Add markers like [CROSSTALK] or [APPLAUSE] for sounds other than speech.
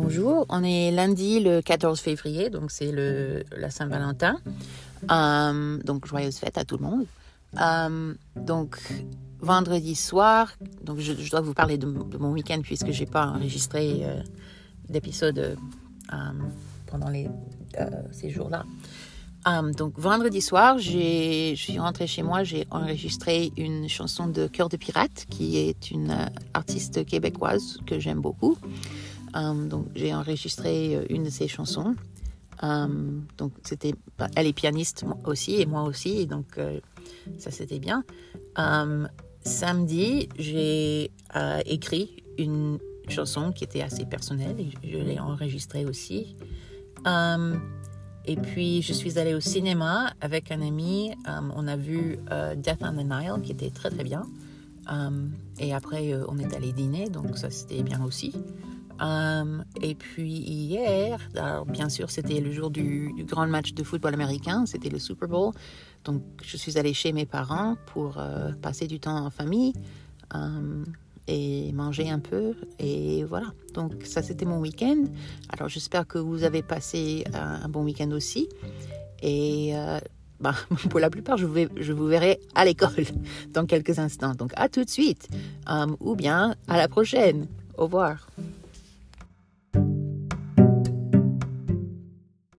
bonjour. On est lundi le 14 février, donc c'est le la Saint-Valentin. Euh, donc joyeuse fête à tout le monde. Euh, donc vendredi soir, donc je, dois vous parler de, mon week-end puisque j'ai pas enregistré euh, d'épisode pendant les, ces jours-là. Donc vendredi soir, je suis rentrée chez moi, j'ai enregistré une chanson de Cœur de Pirate, qui est une artiste québécoise que j'aime beaucoup. Euh, donc j'ai enregistré euh, une de ses chansons. Euh, donc c'était, elle est pianiste aussi et moi aussi, donc ça c'était bien. Samedi, j'ai écrit une chanson qui était assez personnelle et je l'ai enregistrée aussi. Et puis, je suis allée au cinéma avec un ami. On a vu Death on the Nile, qui était très, très bien. Et après, on est allé dîner, donc ça, c'était bien aussi. Euh, et puis, hier, alors, bien sûr, c'était le jour du, grand match de football américain. C'était le Super Bowl. Donc, je suis allée chez mes parents pour euh, passer du temps en famille. Euh, et manger un peu. Et voilà. Donc ça, c'était mon week-end. Alors j'espère que vous avez passé un, un bon week-end aussi. Et euh, bah, [LAUGHS] pour la plupart, je vous, verrai à l'école dans quelques instants. Donc à tout de suite. Euh, ou bien à la prochaine. Au revoir.